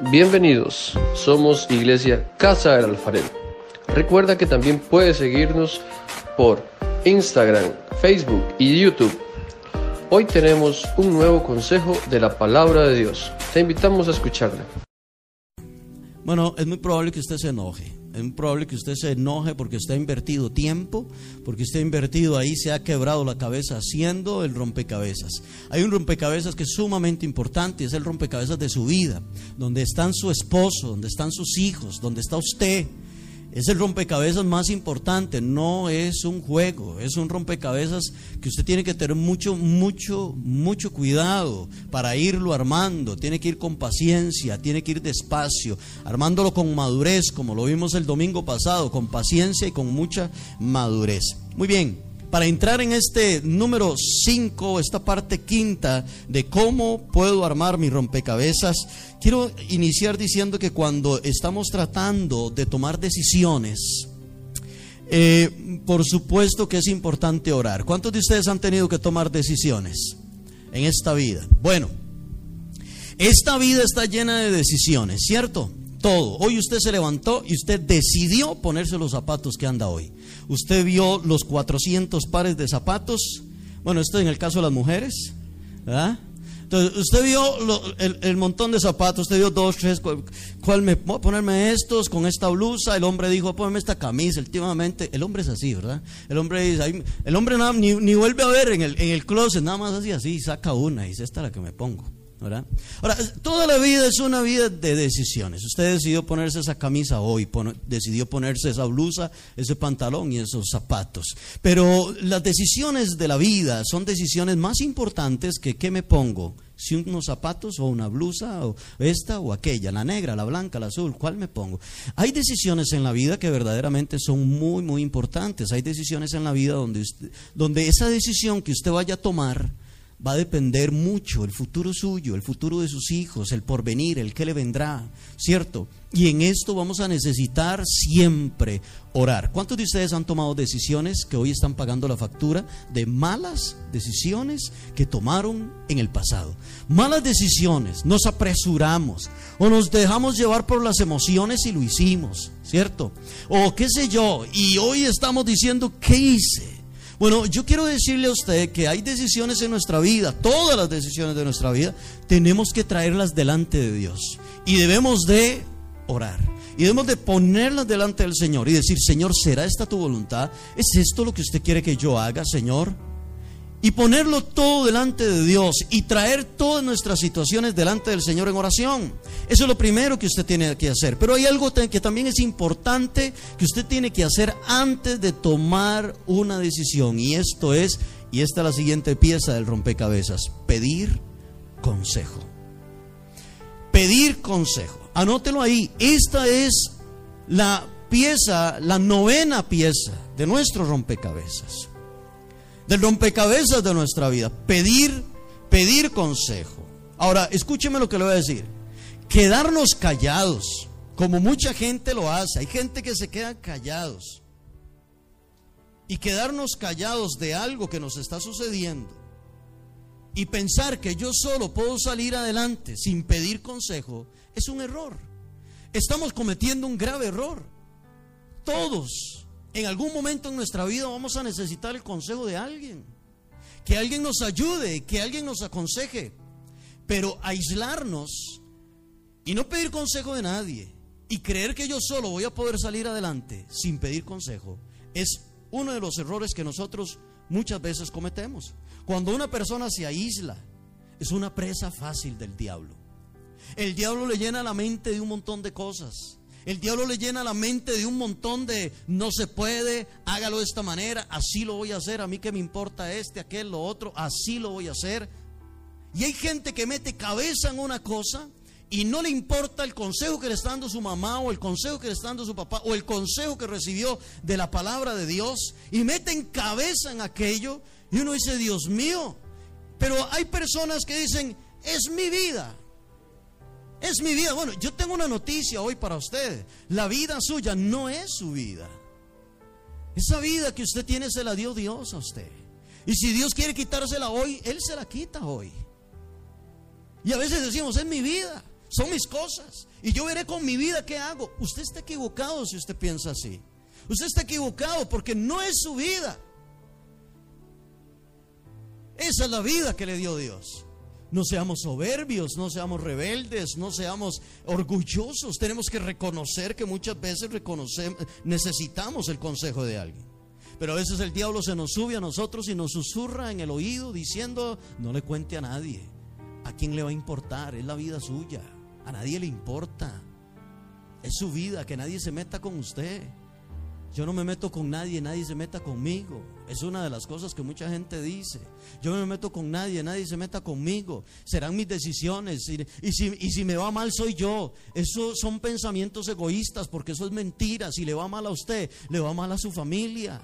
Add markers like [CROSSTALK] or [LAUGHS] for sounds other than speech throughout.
Bienvenidos, somos Iglesia Casa del Alfarero. Recuerda que también puedes seguirnos por Instagram, Facebook y YouTube. Hoy tenemos un nuevo consejo de la palabra de Dios. Te invitamos a escucharla. Bueno, es muy probable que usted se enoje. Es probable que usted se enoje porque usted ha invertido tiempo, porque usted ha invertido ahí, se ha quebrado la cabeza haciendo el rompecabezas. Hay un rompecabezas que es sumamente importante, es el rompecabezas de su vida, donde están su esposo, donde están sus hijos, donde está usted, es el rompecabezas más importante, no es un juego, es un rompecabezas que usted tiene que tener mucho, mucho, mucho cuidado para irlo armando, tiene que ir con paciencia, tiene que ir despacio, armándolo con madurez, como lo vimos el domingo pasado, con paciencia y con mucha madurez. Muy bien, para entrar en este número 5, esta parte quinta de cómo puedo armar mi rompecabezas, quiero iniciar diciendo que cuando estamos tratando de tomar decisiones, eh, por supuesto que es importante orar. ¿Cuántos de ustedes han tenido que tomar decisiones en esta vida? Bueno, esta vida está llena de decisiones, ¿cierto? Todo. Hoy usted se levantó y usted decidió ponerse los zapatos que anda hoy. Usted vio los 400 pares de zapatos. Bueno, esto en el caso de las mujeres. ¿verdad? Entonces, usted vio el, montón de zapatos, usted vio dos, tres, cuál, me ponerme estos con esta blusa. El hombre dijo, ponme esta camisa. Últimamente, el hombre es así, ¿verdad? El hombre dice, el hombre nada, ni, ni, vuelve a ver en el, en el closet, nada más así, así, saca una y dice, esta es la que me pongo. Ahora, toda la vida es una vida de decisiones. Usted decidió ponerse esa camisa hoy, decidió ponerse esa blusa, ese pantalón y esos zapatos. Pero las decisiones de la vida son decisiones más importantes que qué me pongo. Si unos zapatos o una blusa o esta o aquella, la negra, la blanca, la azul, ¿cuál me pongo? Hay decisiones en la vida que verdaderamente son muy, muy importantes. Hay decisiones en la vida donde, donde esa decisión que usted vaya a tomar va a depender mucho el futuro suyo, el futuro de sus hijos, el porvenir, el que le vendrá, ¿cierto? Y en esto vamos a necesitar siempre orar. ¿Cuántos de ustedes han tomado decisiones que hoy están pagando la factura de malas decisiones que tomaron en el pasado? Malas decisiones, nos apresuramos o nos dejamos llevar por las emociones y lo hicimos, ¿cierto? O qué sé yo, y hoy estamos diciendo, ¿qué hice? Bueno, yo quiero decirle a usted que hay decisiones en nuestra vida, todas las decisiones de nuestra vida, tenemos que traerlas delante de Dios. Y debemos de orar. Y debemos de ponerlas delante del Señor y decir, Señor, ¿será esta tu voluntad? ¿Es esto lo que usted quiere que yo haga, Señor? Y ponerlo todo delante de Dios y traer todas nuestras situaciones delante del Señor en oración. Eso es lo primero que usted tiene que hacer. Pero hay algo que también es importante que usted tiene que hacer antes de tomar una decisión. Y esto es, y esta es la siguiente pieza del rompecabezas, pedir consejo. Pedir consejo. Anótelo ahí. Esta es la pieza, la novena pieza de nuestro rompecabezas del rompecabezas de nuestra vida. Pedir, pedir consejo. Ahora, escúcheme lo que le voy a decir. Quedarnos callados, como mucha gente lo hace. Hay gente que se queda callados. Y quedarnos callados de algo que nos está sucediendo. Y pensar que yo solo puedo salir adelante sin pedir consejo es un error. Estamos cometiendo un grave error. Todos en algún momento en nuestra vida vamos a necesitar el consejo de alguien. Que alguien nos ayude, que alguien nos aconseje. Pero aislarnos y no pedir consejo de nadie y creer que yo solo voy a poder salir adelante sin pedir consejo es uno de los errores que nosotros muchas veces cometemos. Cuando una persona se aísla, es una presa fácil del diablo. El diablo le llena la mente de un montón de cosas. El diablo le llena la mente de un montón de no se puede, hágalo de esta manera, así lo voy a hacer, a mí que me importa este, aquel, lo otro, así lo voy a hacer. Y hay gente que mete cabeza en una cosa y no le importa el consejo que le está dando su mamá o el consejo que le está dando su papá o el consejo que recibió de la palabra de Dios y meten cabeza en aquello y uno dice, Dios mío, pero hay personas que dicen, es mi vida. Es mi vida. Bueno, yo tengo una noticia hoy para usted. La vida suya no es su vida. Esa vida que usted tiene se la dio Dios a usted. Y si Dios quiere quitársela hoy, Él se la quita hoy. Y a veces decimos, es mi vida. son mis cosas. Y yo veré con mi vida qué hago. Usted está equivocado si usted piensa así. Usted está equivocado porque no es su vida. Esa es la vida que le dio Dios. No seamos soberbios, no seamos rebeldes, no seamos orgullosos. Tenemos que reconocer que muchas veces necesitamos el consejo de alguien. Pero a veces el diablo se nos sube a nosotros y nos susurra en el oído diciendo, no le cuente a nadie. ¿A quién le va a importar? Es la vida suya. A nadie le importa. Es su vida, que nadie se meta con usted. Yo no me meto con nadie, nadie se meta conmigo. Es una de las cosas que mucha gente dice. Yo no me meto con nadie, nadie se meta conmigo. Serán mis decisiones. Y, si, si me va mal soy yo. Esos son pensamientos egoístas porque eso es mentira. Si le va mal a usted, le va mal a su familia.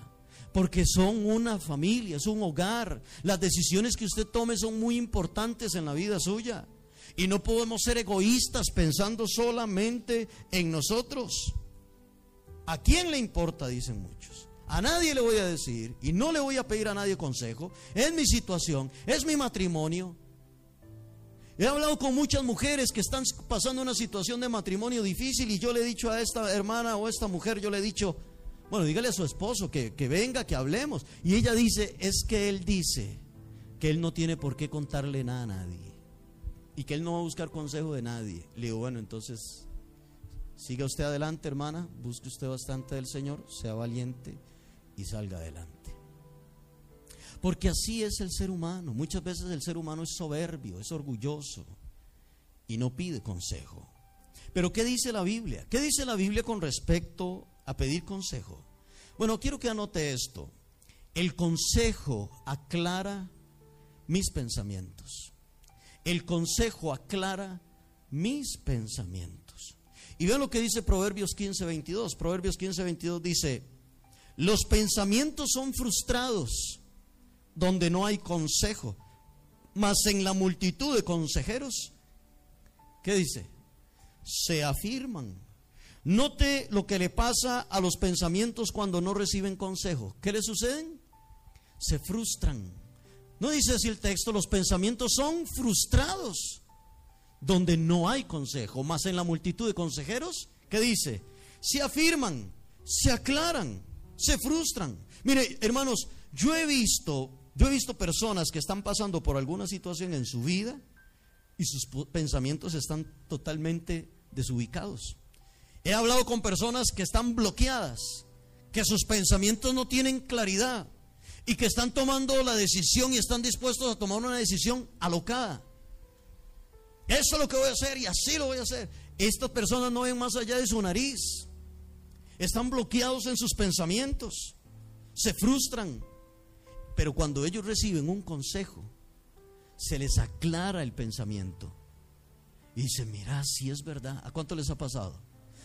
Porque son una familia, es un hogar. Las decisiones que usted tome son muy importantes en la vida suya. Y no podemos ser egoístas pensando solamente en nosotros. ¿A quién le importa? Dicen muchos. A nadie le voy a decir y no le voy a pedir a nadie consejo. Es mi situación, es mi matrimonio. He hablado con muchas mujeres que están pasando una situación de matrimonio difícil y yo le he dicho a esta hermana o a esta mujer, yo le he dicho, bueno, dígale a su esposo que, que venga, que hablemos. Y ella dice, es que él dice que él no tiene por qué contarle nada a nadie y que él no va a buscar consejo de nadie. Le digo, bueno, entonces Siga usted adelante, hermana, busque usted bastante del Señor, sea valiente y salga adelante. Porque así es el ser humano. Muchas veces el ser humano es soberbio, es orgulloso y no pide consejo. Pero ¿qué dice la Biblia? ¿Qué dice la Biblia con respecto a pedir consejo? Bueno, quiero que anote esto. El consejo aclara mis pensamientos. El consejo aclara mis pensamientos. Y vean lo que dice Proverbios 15, 22. Proverbios 15, 22 dice, los pensamientos son frustrados donde no hay consejo, mas en la multitud de consejeros, ¿qué dice? Se afirman. Note lo que le pasa a los pensamientos cuando no reciben consejo. ¿Qué le suceden? Se frustran. No dice así el texto, los pensamientos son frustrados donde no hay consejo, más en la multitud de consejeros, ¿qué dice? Se afirman, se aclaran, se frustran. Mire, hermanos, yo he visto, yo he visto personas que están pasando por alguna situación en su vida y sus pensamientos están totalmente desubicados. He hablado con personas que están bloqueadas, que sus pensamientos no tienen claridad y que están tomando la decisión y están dispuestos a tomar una decisión alocada. Eso es lo que voy a hacer y así lo voy a hacer. Estas personas no ven más allá de su nariz. Están bloqueados en sus pensamientos. Se frustran. Pero cuando ellos reciben un consejo, se les aclara el pensamiento. Y dicen, mira, si es verdad. ¿A cuánto les ha pasado?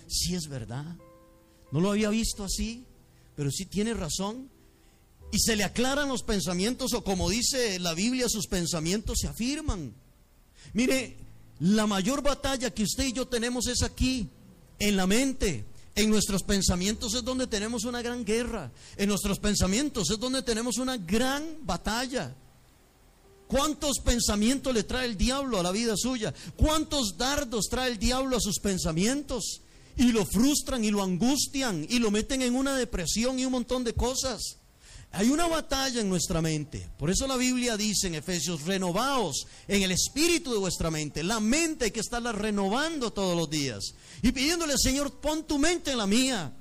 Si es verdad. No lo había visto así, pero sí tiene razón. Y se le aclaran los pensamientos o como dice la Biblia, sus pensamientos se afirman. Mire, la mayor batalla que usted y yo tenemos es aquí, en la mente. En nuestros pensamientos es donde tenemos una gran guerra. En nuestros pensamientos es donde tenemos una gran batalla. ¿Cuántos pensamientos le trae el diablo a la vida suya? ¿Cuántos dardos trae el diablo a sus pensamientos? Y lo frustran y lo angustian y lo meten en una depresión y un montón de cosas. Hay una batalla en nuestra mente. Por eso la Biblia dice en Efesios, renovaos en el espíritu de vuestra mente. La mente hay que estarla renovando todos los días. Y pidiéndole, Señor, pon tu mente en la mía.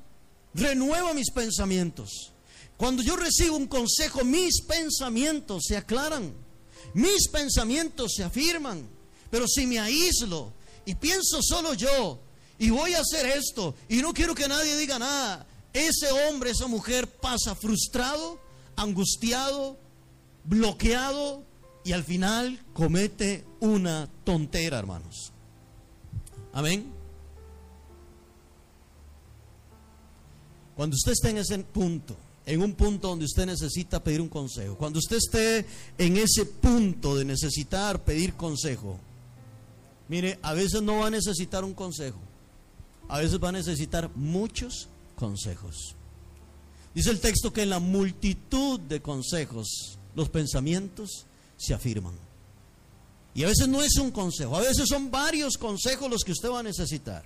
Renueva mis pensamientos. Cuando yo recibo un consejo, mis pensamientos se aclaran. Mis pensamientos se afirman. Pero si me aíslo y pienso solo yo y voy a hacer esto y no quiero que nadie diga nada, ese hombre, esa mujer pasa frustrado, angustiado, bloqueado y al final comete una tontera, hermanos. Amén. Cuando usted esté en ese punto, en un punto donde usted necesita pedir un consejo, cuando usted esté en ese punto de necesitar pedir consejo, mire, a veces no va a necesitar un consejo, a veces va a necesitar muchos consejos. Dice el texto que en la multitud de consejos los pensamientos se afirman. Y a veces no es un consejo, a veces son varios consejos los que usted va a necesitar.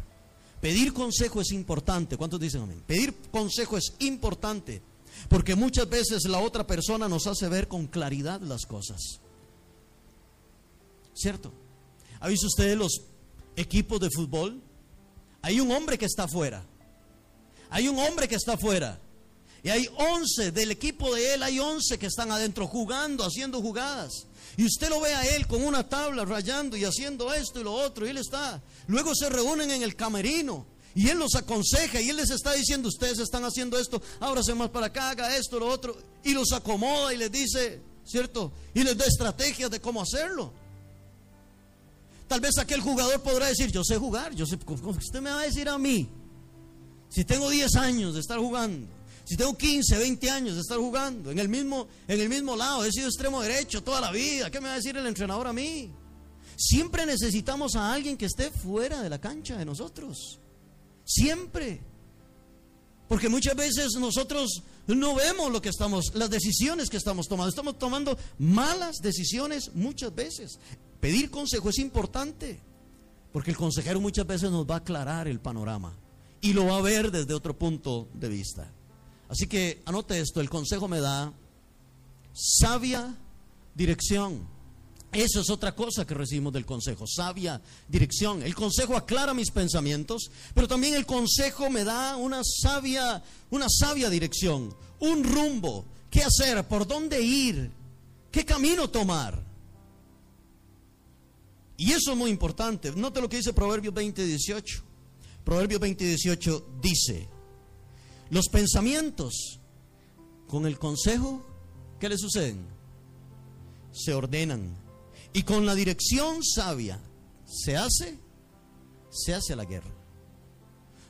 Pedir consejo es importante. ¿Cuántos dicen amén? Pedir consejo es importante porque muchas veces la otra persona nos hace ver con claridad las cosas. ¿Cierto? ¿Ha visto usted los equipos de fútbol? Hay un hombre que está afuera. Hay un hombre que está afuera. Y hay 11 del equipo de él, hay 11 que están adentro jugando, haciendo jugadas. Y usted lo ve a él con una tabla rayando y haciendo esto y lo otro, y él está. Luego se reúnen en el camerino y él los aconseja y él les está diciendo, ustedes están haciendo esto, ábrase más para acá, haga esto, lo otro. Y los acomoda y les dice, ¿cierto? Y les da estrategias de cómo hacerlo. Tal vez aquel jugador podrá decir, yo sé jugar, yo sé, usted me va a decir a mí, si tengo 10 años de estar jugando, si tengo 15, 20 años de estar jugando en el mismo, en el mismo lado, he sido extremo derecho toda la vida, ¿qué me va a decir el entrenador a mí? Siempre necesitamos a alguien que esté fuera de la cancha de nosotros. Siempre. Porque muchas veces nosotros no vemos lo que estamos, las decisiones que estamos tomando. Estamos tomando malas decisiones muchas veces. Pedir consejo es importante. Porque el consejero muchas veces nos va a aclarar el panorama. Y lo va a ver desde otro punto de vista. Así que anote esto, el consejo me da sabia dirección. Eso es otra cosa que recibimos del consejo, sabia dirección. El consejo aclara mis pensamientos, pero también el consejo me da una sabia, una sabia dirección, un rumbo, qué hacer, por dónde ir, qué camino tomar. Y eso es muy importante. Note lo que dice Proverbios 20, 18. Proverbios 20, 18 dice, los pensamientos con el consejo, ¿qué le suceden? Se ordenan. Y con la dirección sabia, ¿se hace? Se hace la guerra.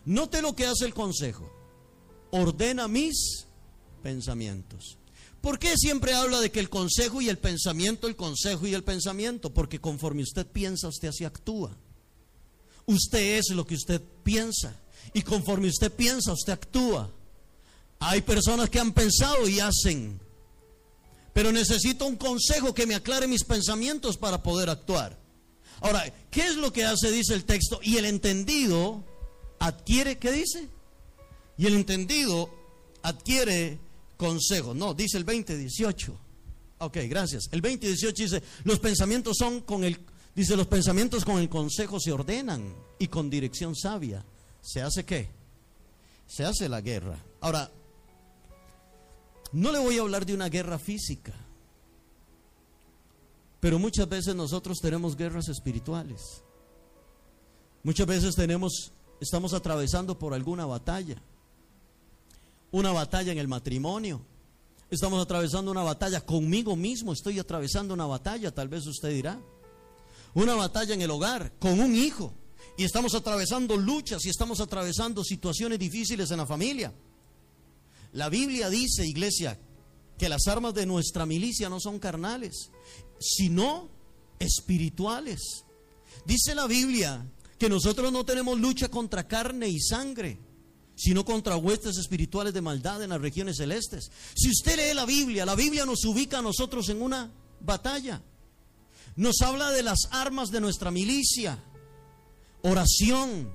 Note lo que hace el consejo. Ordena mis pensamientos. ¿Por qué siempre habla de que el consejo y el pensamiento, el consejo y el pensamiento? Porque conforme usted piensa, usted así actúa. Usted es lo que usted piensa. Y conforme usted piensa, usted actúa. Hay personas que han pensado y hacen. Pero necesito un consejo que me aclare mis pensamientos para poder actuar. Ahora, ¿qué es lo que hace? Dice el texto. Y el entendido adquiere, ¿qué dice? Y el entendido adquiere consejo. No, dice el 20, 18. Ok, gracias. El 20, 18 dice, los pensamientos son con el, dice, los pensamientos con el consejo se ordenan y con dirección sabia ¿Se hace qué? Se hace la guerra. Ahora, no le voy a hablar de una guerra física, pero muchas veces nosotros tenemos guerras espirituales. Muchas veces tenemos, estamos atravesando por alguna batalla. Una batalla en el matrimonio. Estamos atravesando una batalla conmigo mismo. Estoy atravesando una batalla, tal vez usted dirá. Una batalla en el hogar, con un hijo y estamos atravesando luchas y estamos atravesando situaciones difíciles en la familia. La Biblia dice, iglesia, que las armas de nuestra milicia no son carnales, sino espirituales. Dice la Biblia que nosotros no tenemos lucha contra carne y sangre, sino contra huestes espirituales de maldad en las regiones celestes. Si usted lee la Biblia, la Biblia nos ubica a nosotros en una batalla. Nos habla de las armas de nuestra milicia oración,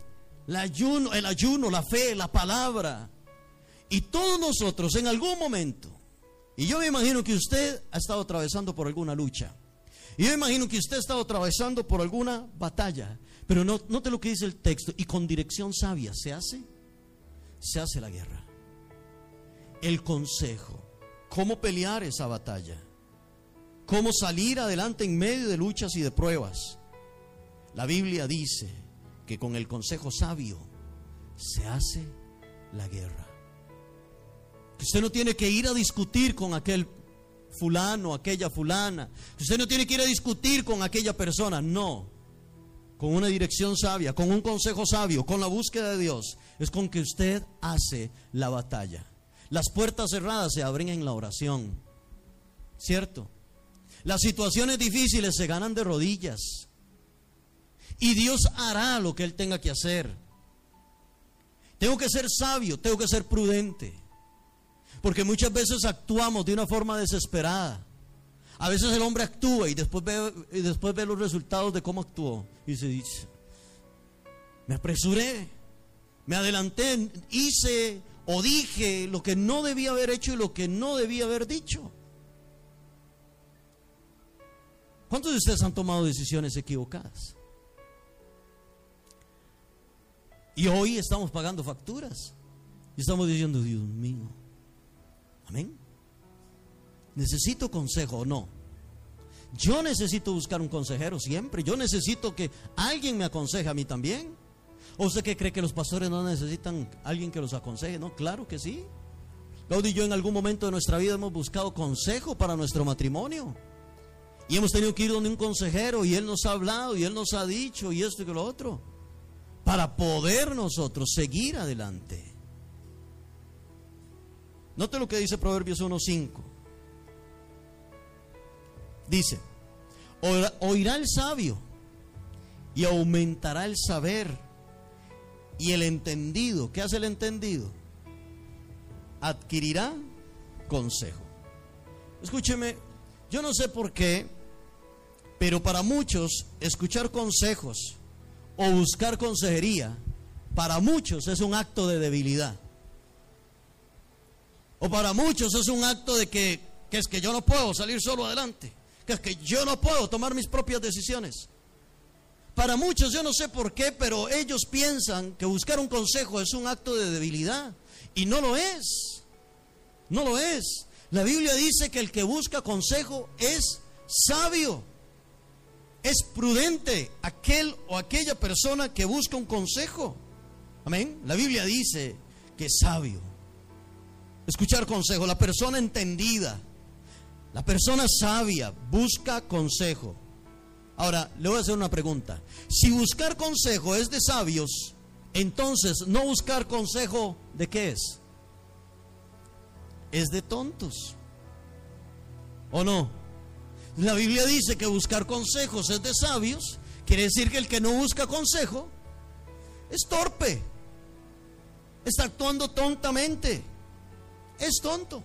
el ayuno, la fe, la palabra. Y todos nosotros en algún momento, y yo me imagino que usted ha estado atravesando por alguna lucha, y yo me imagino que usted ha estado atravesando por alguna batalla, pero no, note lo que dice el texto, y con dirección sabia se hace, se hace la guerra. El consejo, cómo pelear esa batalla, cómo salir adelante en medio de luchas y de pruebas. La Biblia dice que con el consejo sabio se hace la guerra. Que usted no tiene que ir a discutir con aquel fulano, aquella fulana. Que usted no tiene que ir a discutir con aquella persona. No. Con una dirección sabia, con un consejo sabio, con la búsqueda de Dios, es con que usted hace la batalla. Las puertas cerradas se abren en la oración. ¿Cierto? Las situaciones difíciles se ganan de rodillas. Y Dios hará lo que Él tenga que hacer. Tengo que ser sabio, tengo que ser prudente. Porque muchas veces actuamos de una forma desesperada. A veces el hombre actúa y después ve, y después ve los resultados de cómo actuó. Y se dice, me apresuré, me adelanté, hice o dije lo que no debía haber hecho y lo que no debía haber dicho. ¿Cuántos de ustedes han tomado decisiones equivocadas? Y hoy estamos pagando facturas. Y estamos diciendo, Dios mío. Amén. ¿Necesito consejo o no? Yo necesito buscar un consejero siempre. Yo necesito que alguien me aconseje a mí también. ¿O usted que cree que los pastores no necesitan alguien que los aconseje? No, claro que sí. Claudio y yo en algún momento de nuestra vida hemos buscado consejo para nuestro matrimonio. Y hemos tenido que ir donde un consejero y él nos ha hablado y él nos ha dicho y esto y lo otro. Para poder nosotros seguir adelante. Note lo que dice Proverbios 1.5. Dice, oirá el sabio y aumentará el saber y el entendido. ¿Qué hace el entendido? Adquirirá consejo. Escúcheme, yo no sé por qué, pero para muchos escuchar consejos o buscar consejería, para muchos es un acto de debilidad. O para muchos es un acto de que, que es que yo no puedo salir solo adelante, que es que yo no puedo tomar mis propias decisiones. Para muchos, yo no sé por qué, pero ellos piensan que buscar un consejo es un acto de debilidad. Y no lo es. No lo es. La Biblia dice que el que busca consejo es sabio. Es prudente aquel o aquella persona que busca un consejo. Amén. La Biblia dice que es sabio. Escuchar consejo. La persona entendida. La persona sabia busca consejo. Ahora, le voy a hacer una pregunta. Si buscar consejo es de sabios, entonces no buscar consejo de qué es? Es de tontos. ¿O no? La Biblia dice que buscar consejos es de sabios. Quiere decir que el que no busca consejo es torpe. Está actuando tontamente. Es tonto.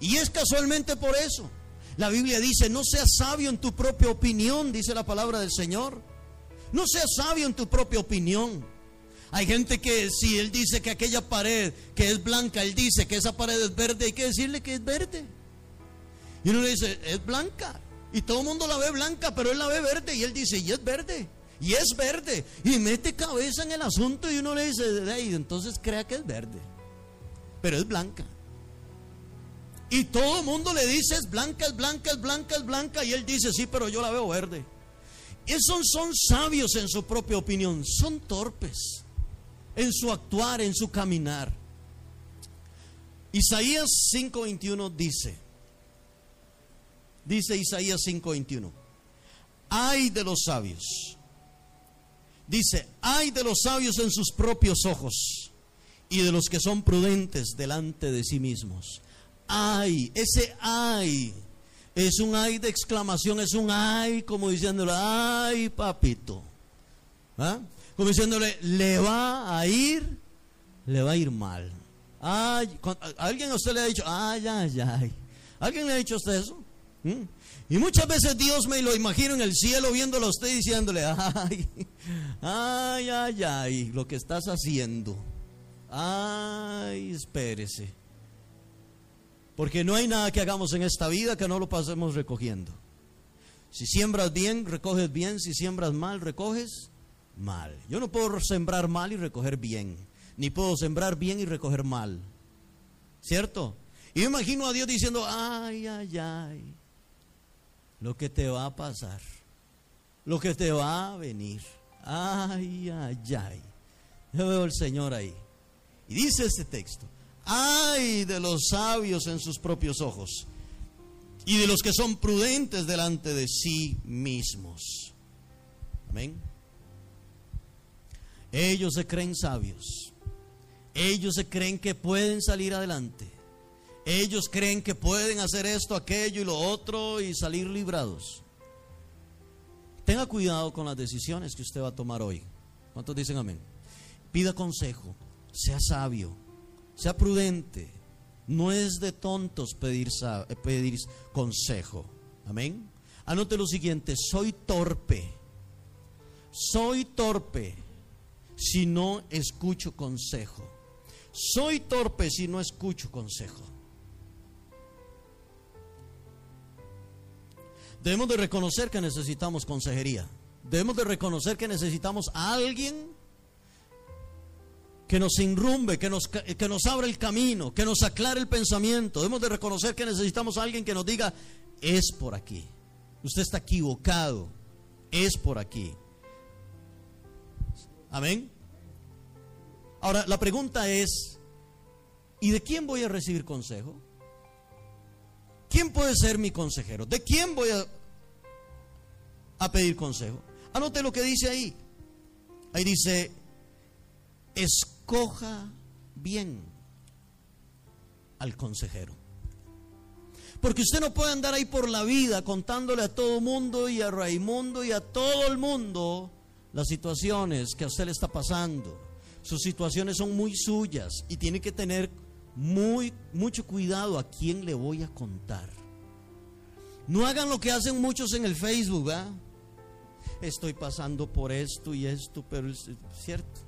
Y es casualmente por eso la Biblia dice, no seas sabio en tu propia opinión, dice la palabra del Señor. No seas sabio en tu propia opinión. Hay gente que si él dice que aquella pared que es blanca, él dice que esa pared es verde, hay que decirle que es verde. Y uno le dice, es blanca. Y todo el mundo la ve blanca, pero él la ve verde. Y él dice, y es verde. Y es verde. Y mete cabeza en el asunto y uno le dice, entonces crea que es verde. Pero es blanca. Y todo el mundo le dice es blanca, es blanca, es blanca, es blanca. Y él dice, sí, pero yo la veo verde. Esos son sabios en su propia opinión, son torpes en su actuar, en su caminar. Isaías 5:21 dice, dice Isaías 5:21, ay de los sabios, dice, ay de los sabios en sus propios ojos y de los que son prudentes delante de sí mismos ay, ese ay, es un ay de exclamación, es un ay como diciéndole, ay papito. ¿Ah? Como diciéndole, le va a ir, le va a ir mal. Ay, ¿Alguien a usted le ha dicho, ay, ay, ay? ¿Alguien le ha dicho a usted eso? ¿Mm? Y muchas veces Dios me lo imagino en el cielo viéndolo a usted diciéndole, [LAUGHS] ay, ay, ay, ay, lo que estás haciendo. Ay, espérese. Porque no hay nada que hagamos en esta vida que no lo pasemos recogiendo. Si siembras bien, recoges bien. Si siembras mal, recoges mal. Yo no puedo sembrar mal y recoger bien. Ni puedo sembrar bien y recoger mal. ¿Cierto? Y me imagino a Dios diciendo, ay, ay, ay, lo que te va a pasar, lo que te va a venir. Ay, ay, ay. Yo veo al Señor ahí. Y dice este texto, Ay de los sabios en sus propios ojos y de los que son prudentes delante de sí mismos. Amén. Ellos se creen sabios. Ellos se creen que pueden salir adelante. Ellos creen que pueden hacer esto, aquello y lo otro y salir librados. Tenga cuidado con las decisiones que usted va a tomar hoy. ¿Cuántos dicen amén? Pida consejo, sea sabio, sea prudente, No es de tontos pedir, eh, pedir consejo. Amén. Anote lo siguiente, soy torpe. Soy torpe si no escucho consejo. Soy torpe si no escucho consejo. Debemos de reconocer que necesitamos consejería. Debemos de reconocer que necesitamos a alguien que nos enrumbe, que nos, que nos abra el camino, que nos aclare el pensamiento. Debemos de reconocer que necesitamos a alguien que nos diga, es por aquí. Usted está equivocado, es por aquí. Amén. Ahora, la pregunta es, ¿y de quién voy a recibir consejo? ¿Quién puede ser mi consejero? ¿De quién voy a, pedir consejo? Anote lo que dice ahí. Ahí dice, escoja bien al consejero. Porque usted no puede andar ahí por la vida contándole a todo mundo y a Raimundo y a todo el mundo las situaciones que a usted le está pasando sus situaciones son muy suyas y tiene que tener muy mucho cuidado a quién le voy a contar. No hagan lo que hacen muchos en el Facebook. Estoy pasando por esto y esto, pero es cierto.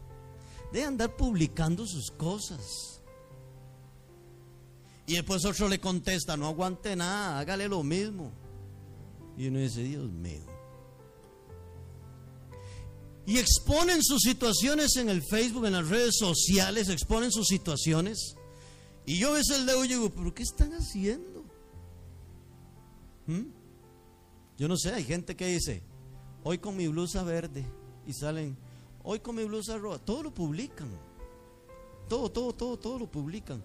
De andar publicando sus cosas. Y después otro le contesta, no aguante nada, hágale lo mismo. Y uno dice, Dios mío y exponen sus situaciones en el Facebook, en las redes sociales, exponen sus situaciones. Y yo ves el dedo y digo, ¿pero qué están haciendo? ¿Mm? Yo no sé, hay gente que dice, hoy con mi blusa verde, y salen, hoy con mi blusa roja, todo lo publican. Todo, todo, todo, todo lo publican.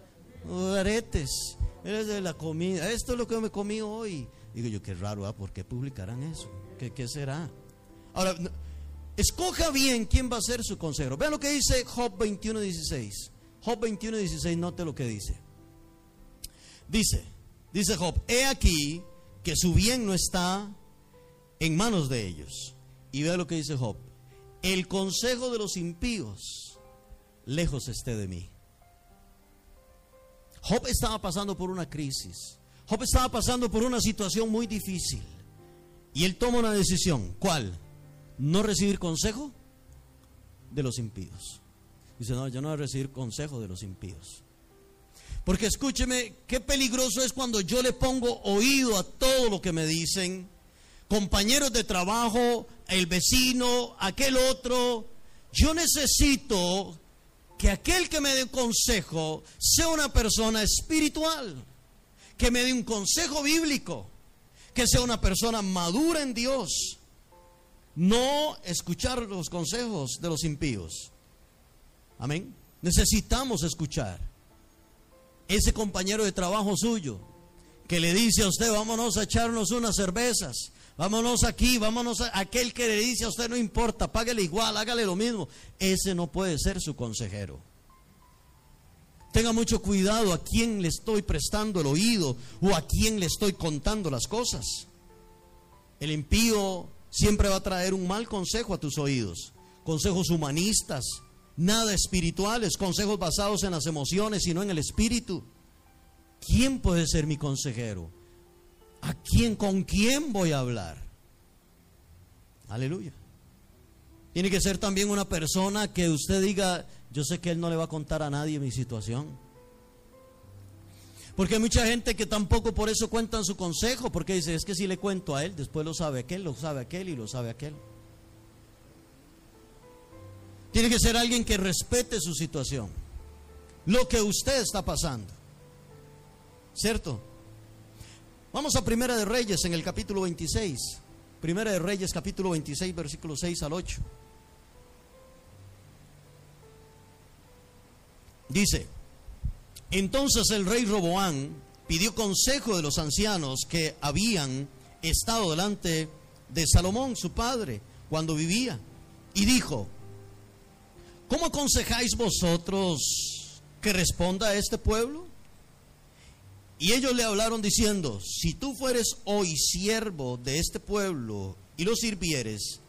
Aretes, eres de la comida, esto es lo que me comí hoy. Digo yo, qué raro, ¿ah? ¿por qué publicarán eso? ¿Qué, qué será? Ahora, Escoja bien quién va a ser su consejero. Vean lo que dice Job 21.16. Job 21.16, note lo que dice. Dice, dice Job, he aquí que su bien no está en manos de ellos. Y vea lo que dice Job. El consejo de los impíos lejos esté de mí. Job estaba pasando por una crisis. Job estaba pasando por una situación muy difícil. Y él toma una decisión. ¿Cuál? no recibir consejo de los impíos. Dice, no, yo no voy a recibir consejo de los impíos. Porque escúcheme, qué peligroso es cuando yo le pongo oído a todo lo que me dicen, compañeros de trabajo, el vecino, aquel otro. Yo necesito que aquel que me dé consejo sea una persona espiritual, que me dé un consejo bíblico, que sea una persona madura en Dios, no escuchar los consejos de los impíos. Amén. Necesitamos escuchar. Ese compañero de trabajo suyo que le dice a usted, vámonos a echarnos unas cervezas, vámonos aquí, vámonos a aquel que le dice a usted, no importa, páguele igual, hágale lo mismo. Ese no puede ser su consejero. Tenga mucho cuidado a quién le estoy prestando el oído o a quién le estoy contando las cosas. El impío siempre va a traer un mal consejo a tus oídos. Consejos humanistas, nada espirituales, consejos basados en las emociones, sino en el espíritu. ¿Quién puede ser mi consejero? ¿A quién, con quién voy a hablar? Aleluya. Tiene que ser también una persona que usted diga, yo sé que él no le va a contar a nadie mi situación. Porque hay mucha gente que tampoco por eso cuentan su consejo, porque dice, es que si le cuento a él, después lo sabe aquel, lo sabe aquel y lo sabe aquel. Tiene que ser alguien que respete su situación, lo que usted está pasando. ¿Cierto? Vamos a Primera de Reyes en el capítulo 26. Primera de Reyes capítulo 26, versículo 6 al 8. Dice, entonces el rey Roboán pidió consejo de los ancianos que habían estado delante de Salomón, su padre, cuando vivía, y dijo, ¿cómo aconsejáis vosotros que responda a este pueblo? Y ellos le hablaron diciendo, si tú fueres hoy siervo de este pueblo y lo sirvieres,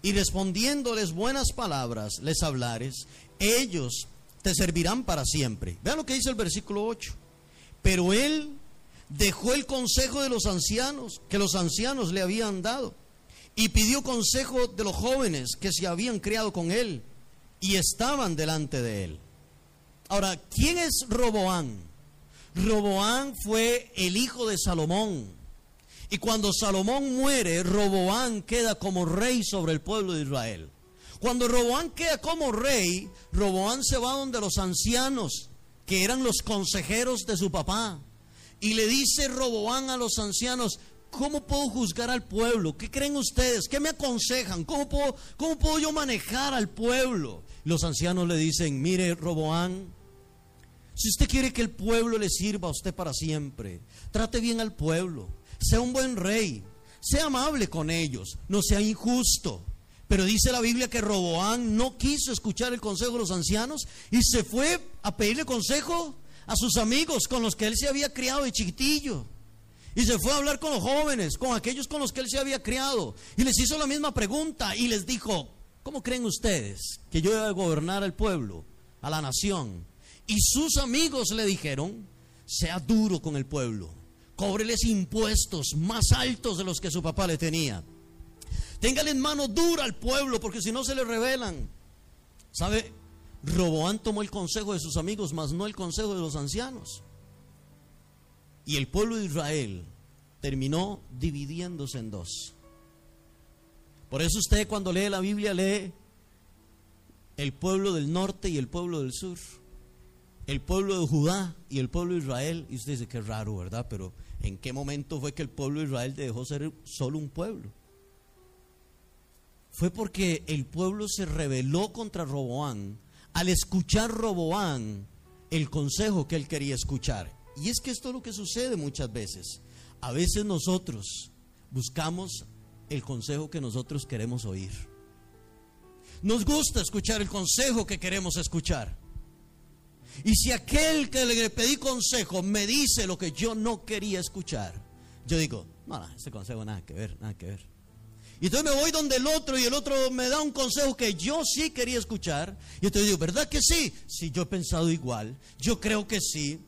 y respondiéndoles buenas palabras les hablares, ellos te servirán para siempre. Vean lo que dice el versículo 8. Pero él dejó el consejo de los ancianos, que los ancianos le habían dado, y pidió consejo de los jóvenes que se habían criado con él y estaban delante de él. Ahora, ¿quién es Roboán? Roboán fue el hijo de Salomón. Y cuando Salomón muere, Roboán queda como rey sobre el pueblo de Israel. Cuando Roboán queda como rey, Roboán se va donde los ancianos, que eran los consejeros de su papá. Y le dice Roboán a los ancianos, ¿cómo puedo juzgar al pueblo? ¿Qué creen ustedes? ¿Qué me aconsejan? ¿Cómo puedo, cómo puedo yo manejar al pueblo? Los ancianos le dicen, mire Roboán, si usted quiere que el pueblo le sirva a usted para siempre, trate bien al pueblo, sea un buen rey, sea amable con ellos, no sea injusto. Pero dice la Biblia que Roboán no quiso escuchar el consejo de los ancianos y se fue a pedirle consejo a sus amigos con los que él se había criado de chiquitillo. Y se fue a hablar con los jóvenes, con aquellos con los que él se había criado. Y les hizo la misma pregunta y les dijo, ¿cómo creen ustedes que yo voy a gobernar al pueblo, a la nación? Y sus amigos le dijeron, sea duro con el pueblo, cóbreles impuestos más altos de los que su papá le tenía. Téngale en mano dura al pueblo, porque si no se le rebelan. ¿Sabe? Roboán tomó el consejo de sus amigos, mas no el consejo de los ancianos. Y el pueblo de Israel terminó dividiéndose en dos. Por eso usted cuando lee la Biblia lee el pueblo del norte y el pueblo del sur. El pueblo de Judá y el pueblo de Israel. Y usted dice, qué raro, ¿verdad? Pero ¿en qué momento fue que el pueblo de Israel dejó ser solo un pueblo? Fue porque el pueblo se rebeló contra Roboán al escuchar Roboán el consejo que él quería escuchar. Y es que esto es lo que sucede muchas veces. A veces nosotros buscamos el consejo que nosotros queremos oír. Nos gusta escuchar el consejo que queremos escuchar. Y si aquel que le pedí consejo me dice lo que yo no quería escuchar, yo digo, no, no, ese consejo nada que ver, nada que ver. Y entonces me voy donde el otro y el otro me da un consejo que yo sí quería escuchar. Y entonces digo, ¿verdad que sí? Sí, yo he pensado igual. Yo creo que sí.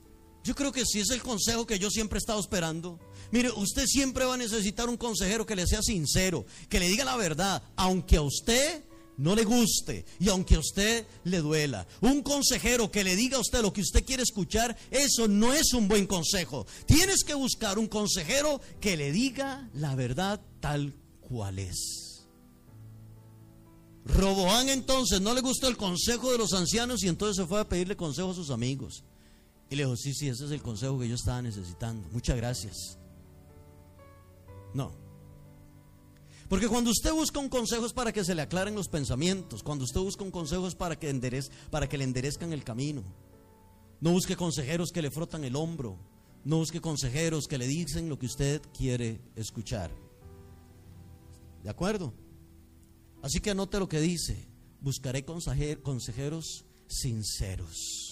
Yo creo que sí es el consejo que yo siempre he estado esperando. Mire, usted siempre va a necesitar un consejero que le sea sincero, que le diga la verdad, aunque a usted no le guste y aunque a usted le duela. Un consejero que le diga a usted lo que usted quiere escuchar, eso no es un buen consejo. Tienes que buscar un consejero que le diga la verdad tal cual es. Roboán entonces no le gustó el consejo de los ancianos y entonces se fue a pedirle consejo a sus amigos. Y le dijo, sí, sí, ese es el consejo que yo estaba necesitando. Muchas gracias. No. Porque cuando usted busca un consejo es para que se le aclaren los pensamientos. Cuando usted busca un consejo es para que, enderez, para que le enderezcan el camino. No busque consejeros que le frotan el hombro. No busque consejeros que le dicen lo que usted quiere escuchar. ¿De acuerdo? Así que anote lo que dice. Buscaré consejeros sinceros.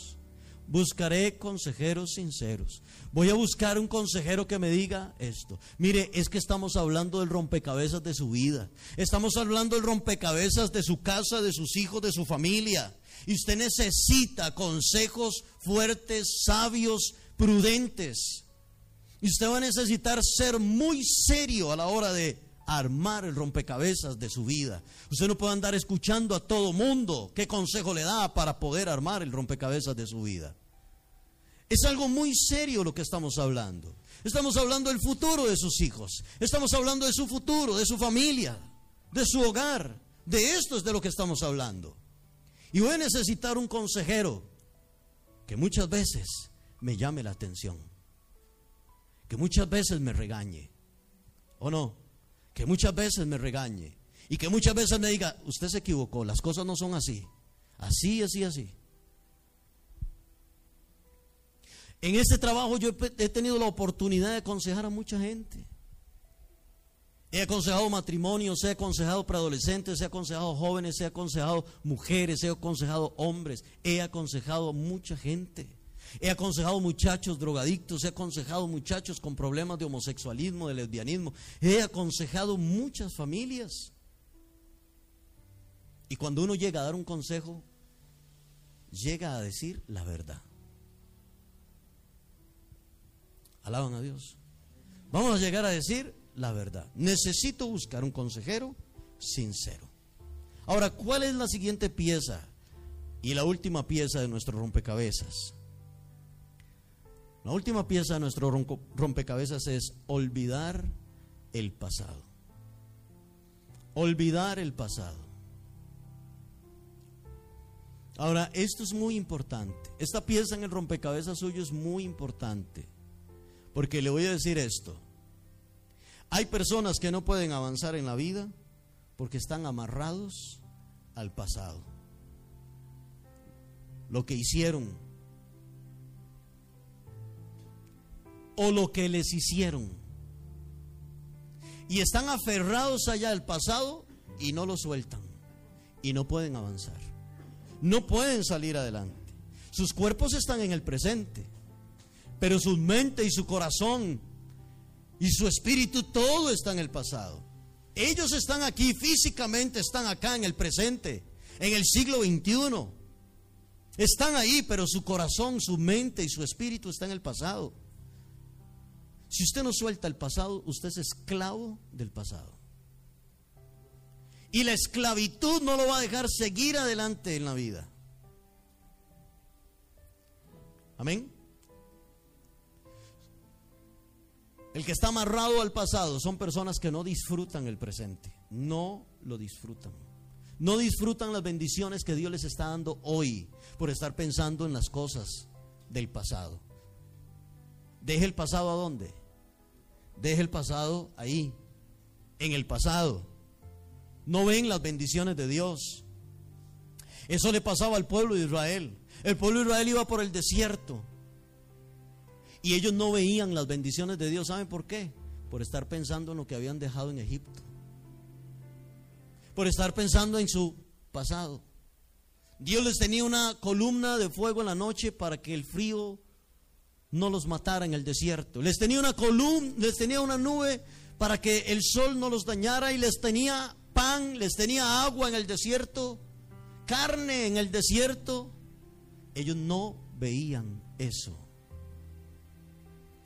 Buscaré consejeros sinceros. Voy a buscar un consejero que me diga esto. Mire, es que estamos hablando del rompecabezas de su vida. Estamos hablando del rompecabezas de su casa, de sus hijos, de su familia. Y usted necesita consejos fuertes, sabios, prudentes. Y usted va a necesitar ser muy serio a la hora de armar el rompecabezas de su vida. Usted no puede andar escuchando a todo mundo qué consejo le da para poder armar el rompecabezas de su vida. Es algo muy serio lo que estamos hablando. Estamos hablando del futuro de sus hijos. Estamos hablando de su futuro, de su familia, de su hogar. De esto es de lo que estamos hablando. Y voy a necesitar un consejero que muchas veces me llame la atención. Que muchas veces me regañe. ¿O no? Que muchas veces me regañe y que muchas veces me diga, usted se equivocó, las cosas no son así, así, así, así. En este trabajo yo he tenido la oportunidad de aconsejar a mucha gente. He aconsejado matrimonios, he aconsejado preadolescentes, he aconsejado jóvenes, he aconsejado mujeres, he aconsejado hombres, he aconsejado mucha gente. He aconsejado muchachos drogadictos, he aconsejado muchachos con problemas de homosexualismo, de lesbianismo. He aconsejado muchas familias. Y cuando uno llega a dar un consejo, llega a decir la verdad. Alaban a Dios. Vamos a llegar a decir la verdad. Necesito buscar un consejero sincero. Ahora, ¿cuál es la siguiente pieza y la última pieza de nuestro rompecabezas? La última pieza de nuestro rompecabezas es olvidar el pasado. Olvidar el pasado. Ahora, esto es muy importante. Esta pieza en el rompecabezas suyo es muy importante. Porque le voy a decir esto. Hay personas que no pueden avanzar en la vida porque están amarrados al pasado. Lo que hicieron o lo que les hicieron. Y están aferrados allá al pasado y no lo sueltan. Y no pueden avanzar. No pueden salir adelante. Sus cuerpos están en el presente. Pero su mente y su corazón y su espíritu todo está en el pasado. Ellos están aquí físicamente, están acá en el presente, en el siglo XXI. Están ahí, pero su corazón, su mente y su espíritu están en el pasado. Si usted no suelta el pasado, usted es esclavo del pasado. Y la esclavitud no lo va a dejar seguir adelante en la vida. Amén. El que está amarrado al pasado son personas que no disfrutan el presente. No lo disfrutan. No disfrutan las bendiciones que Dios les está dando hoy por estar pensando en las cosas del pasado. Deje el pasado a dónde? Deje el pasado ahí, en el pasado. No ven las bendiciones de Dios. Eso le pasaba al pueblo de Israel. El pueblo de Israel iba por el desierto. Y ellos no veían las bendiciones de Dios. ¿Saben por qué? Por estar pensando en lo que habían dejado en Egipto. Por estar pensando en su pasado. Dios les tenía una columna de fuego en la noche para que el frío no los matara en el desierto. Les tenía una columna, les tenía una nube para que el sol no los dañara y les tenía pan, les tenía agua en el desierto, carne en el desierto. Ellos no veían eso.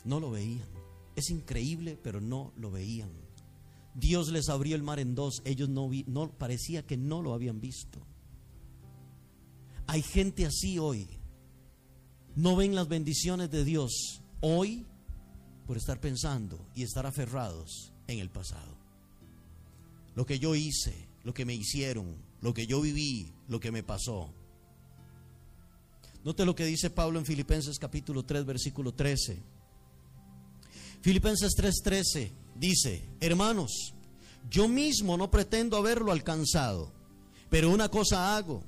No lo veían. Es increíble, pero no lo veían. Dios les abrió el mar en dos. Ellos no, parecía que no lo habían visto. Hay gente así hoy no ven las bendiciones de Dios hoy por estar pensando y estar aferrados en el pasado. Lo que yo hice, lo que me hicieron, lo que yo viví, lo que me pasó. Note lo que dice Pablo en Filipenses capítulo 3, versículo 13. Filipenses 3:13 dice, hermanos, yo mismo no pretendo haberlo alcanzado, pero una cosa hago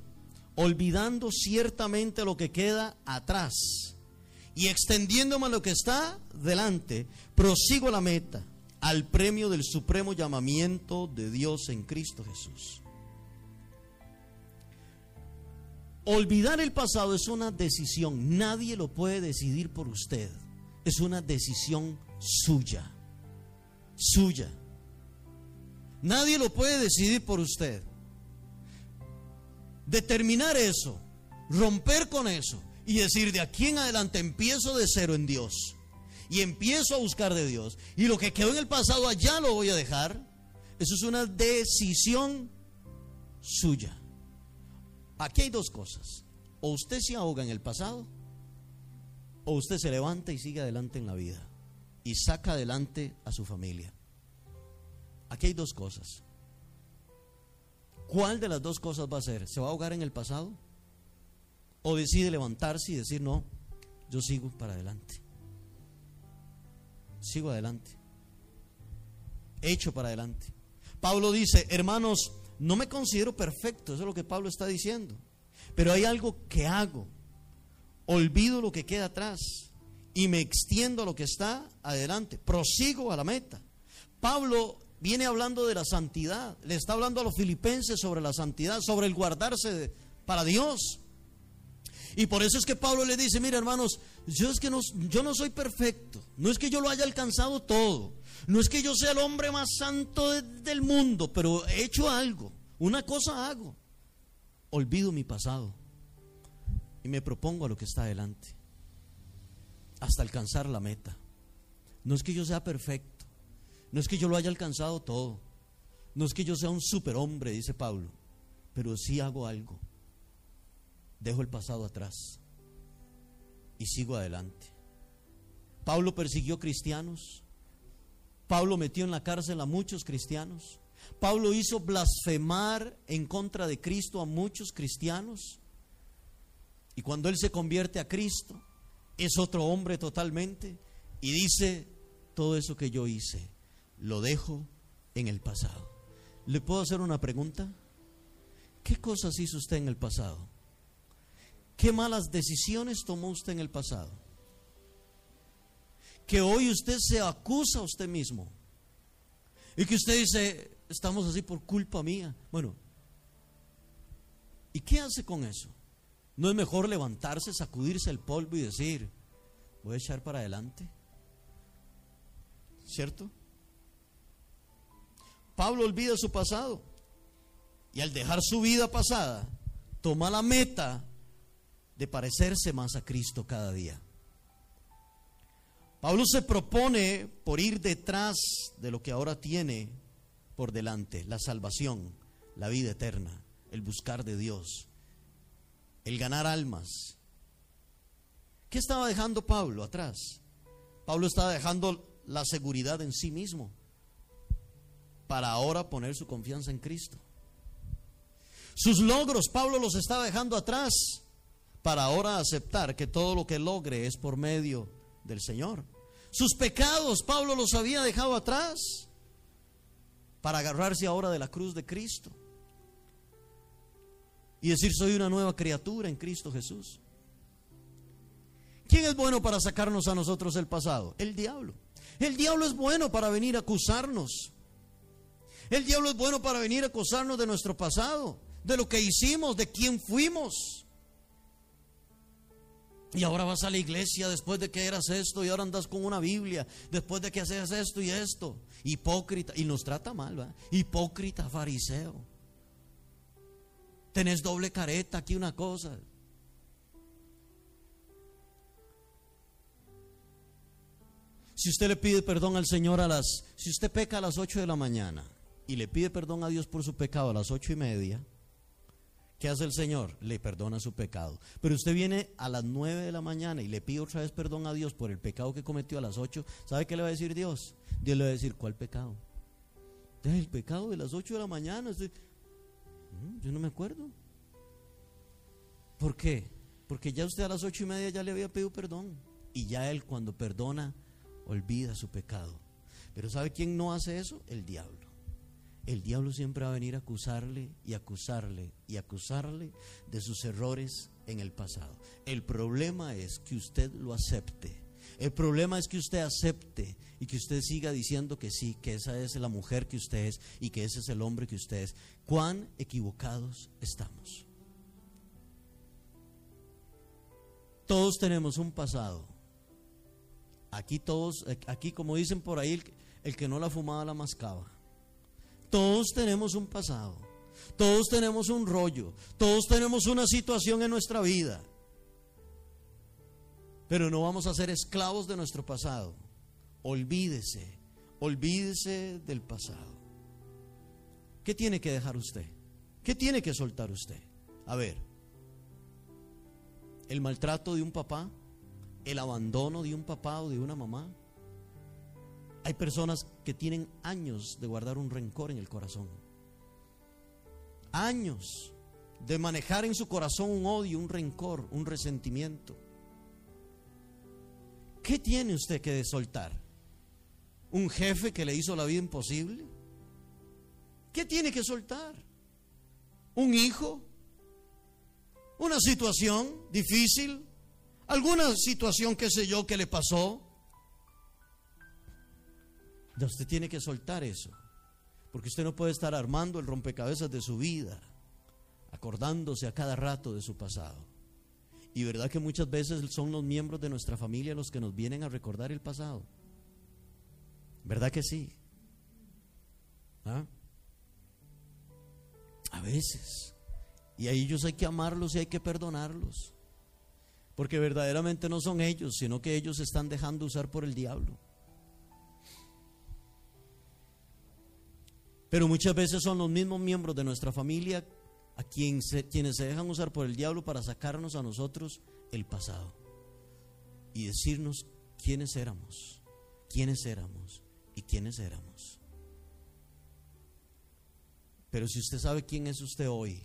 olvidando ciertamente lo que queda atrás y extendiéndome a lo que está delante, prosigo la meta, al premio del supremo llamamiento de Dios en Cristo Jesús. Olvidar el pasado es una decisión, nadie lo puede decidir por usted, es una decisión suya, suya. Nadie lo puede decidir por usted determinar eso, romper con eso y decir de aquí en adelante empiezo de cero en Dios y empiezo a buscar de Dios y lo que quedó en el pasado allá lo voy a dejar, eso es una decisión suya. Aquí hay dos cosas, o usted se ahoga en el pasado o usted se levanta y sigue adelante en la vida y saca adelante a su familia. Aquí hay dos cosas. ¿Cuál de las dos cosas va a ser? ¿Se va a ahogar en el pasado? ¿O decide levantarse y decir, no, yo sigo para adelante? Sigo adelante. Hecho para adelante. Pablo dice, hermanos, no me considero perfecto, eso es lo que Pablo está diciendo. Pero hay algo que hago. Olvido lo que queda atrás y me extiendo a lo que está adelante. Prosigo a la meta. Pablo viene hablando de la santidad. Le está hablando a los filipenses sobre la santidad, sobre el guardarse para Dios. Y por eso es que Pablo le dice, mira hermanos, yo es que no, yo no soy perfecto, no es que yo lo haya alcanzado todo, no es que yo sea el hombre más santo del mundo, pero he hecho algo, una cosa hago, olvido mi pasado y me propongo a lo que está adelante, hasta alcanzar la meta. No es que yo sea perfecto, no es que yo lo haya alcanzado todo, no es que yo sea un superhombre, dice Pablo, pero sí hago algo. Dejo el pasado atrás. Y sigo adelante. Pablo persiguió cristianos, Pablo metió en la cárcel a muchos cristianos, Pablo hizo blasfemar en contra de Cristo a muchos cristianos. Y cuando él se convierte a Cristo, es otro hombre totalmente. Y dice, todo eso que yo hice, lo dejo en el pasado. ¿Le puedo hacer una pregunta? ¿Qué cosas hizo usted en el pasado? ¿Qué malas decisiones tomó usted en el pasado? Que hoy usted se acusa a usted mismo. Y que usted dice, estamos así por culpa mía. Bueno, ¿y qué hace con eso? ¿No es mejor levantarse, sacudirse el polvo y decir, voy a echar para adelante? ¿Cierto? Pablo olvida su pasado y al dejar su vida pasada, toma la meta de parecerse más a Cristo cada día. Pablo se propone por ir detrás de lo que ahora tiene por delante, la salvación, la vida eterna, el buscar de Dios, el ganar almas. ¿Qué estaba dejando Pablo atrás? Pablo estaba dejando la seguridad en sí mismo para ahora poner su confianza en Cristo. Sus logros Pablo los estaba dejando atrás para ahora aceptar que todo lo que logre es por medio del Señor. Sus pecados Pablo los había dejado atrás para agarrarse ahora de la cruz de Cristo y decir soy una nueva criatura en Cristo Jesús. ¿Quién es bueno para sacarnos a nosotros el pasado? El diablo. El diablo es bueno para venir a acusarnos. El diablo es bueno para venir a acusarnos de nuestro pasado, de lo que hicimos, de quién fuimos. Y ahora vas a la iglesia después de que eras esto y ahora andas con una Biblia, después de que haces esto y esto. Hipócrita, y nos trata mal, ¿va? Hipócrita, fariseo. Tenés doble careta, aquí una cosa. Si usted le pide perdón al Señor a las, si usted peca a las 8 de la mañana y le pide perdón a Dios por su pecado a las ocho y media, ¿qué hace el Señor? Le perdona su pecado. Pero usted viene a las 9 de la mañana y le pide otra vez perdón a Dios por el pecado que cometió a las 8, ¿sabe qué le va a decir Dios? Dios le va a decir, ¿cuál pecado? El pecado de las 8 de la mañana. Mm, yo no me acuerdo. ¿Por qué? Porque ya usted a las ocho y media ya le había pedido perdón. Y ya él cuando perdona olvida su pecado. Pero ¿sabe quién no hace eso? El diablo. El diablo siempre va a venir a acusarle y acusarle y acusarle de sus errores en el pasado. El problema es que usted lo acepte. El problema es que usted acepte y que usted siga diciendo que sí, que esa es la mujer que usted es y que ese es el hombre que usted es. ¿Cuán equivocados estamos? Todos tenemos un pasado Aquí todos, aquí como dicen por ahí, el, que no la fumaba la mascaba. Todos tenemos un pasado, todos tenemos un rollo, todos tenemos una situación en nuestra vida. Pero no vamos a ser esclavos de nuestro pasado. Olvídese, olvídese del pasado. ¿Qué tiene que dejar usted? ¿Qué tiene que soltar usted? A ver, el maltrato de un papá, el abandono de un papá o de una mamá. Hay personas que tienen años de guardar un rencor en el corazón. Años de manejar en su corazón un odio, un rencor, un resentimiento. ¿Qué tiene usted que soltar? ¿Un jefe que le hizo la vida imposible? ¿Qué tiene que soltar? ¿Un hijo? ¿Una situación difícil? alguna situación, qué sé yo, que le pasó. Usted tiene que soltar eso, porque usted no puede estar armando el rompecabezas de su vida, acordándose a cada rato de su pasado. Y verdad que muchas veces son los miembros de nuestra familia los que nos vienen a recordar el pasado. ¿Verdad que sí? ¿Ah? A veces. Y a ellos hay que amarlos y hay que perdonarlos. Porque verdaderamente no son ellos, sino que ellos se están dejando usar por el diablo. Pero muchas veces son los mismos miembros de nuestra familia a quien quienes se dejan usar por el diablo para sacarnos a nosotros el pasado y decirnos quiénes éramos, quiénes éramos y quiénes éramos. Pero si usted sabe quién es usted hoy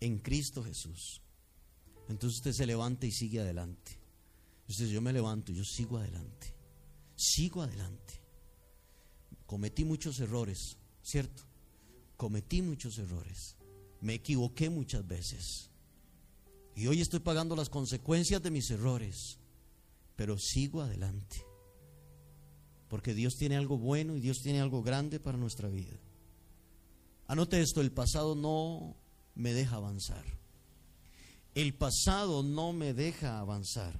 en Cristo Jesús, entonces usted se levanta y sigue adelante. Usted yo me levanto, yo sigo adelante. Sigo adelante. Cometí muchos errores, ¿cierto? Cometí muchos errores. Me equivoqué muchas veces. Y hoy estoy pagando las consecuencias de mis errores. Pero sigo adelante. Porque Dios tiene algo bueno y Dios tiene algo grande para nuestra vida. Anote esto, el pasado no me deja avanzar. El pasado no me deja avanzar.